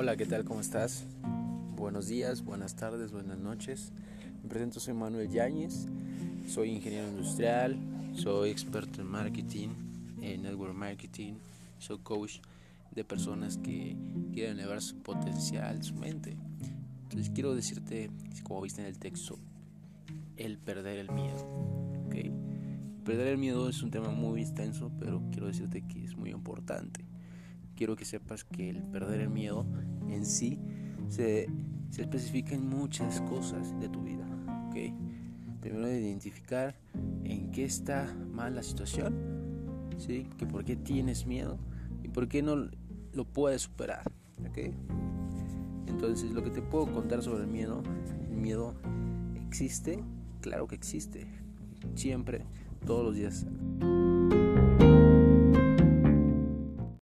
Hola, ¿qué tal? ¿Cómo estás? Buenos días, buenas tardes, buenas noches. Me presento, soy Manuel Yáñez, soy ingeniero industrial, soy experto en marketing, en network marketing, soy coach de personas que quieren elevar su potencial, su mente. Entonces quiero decirte, como viste en el texto, el perder el miedo. ¿okay? Perder el miedo es un tema muy extenso, pero quiero decirte que es muy importante quiero que sepas que el perder el miedo en sí se, se especifica en muchas cosas de tu vida. ¿okay? Primero identificar en qué está mal la situación, ¿sí? que por qué tienes miedo y por qué no lo puedes superar. ¿okay? Entonces lo que te puedo contar sobre el miedo, el miedo existe, claro que existe, siempre, todos los días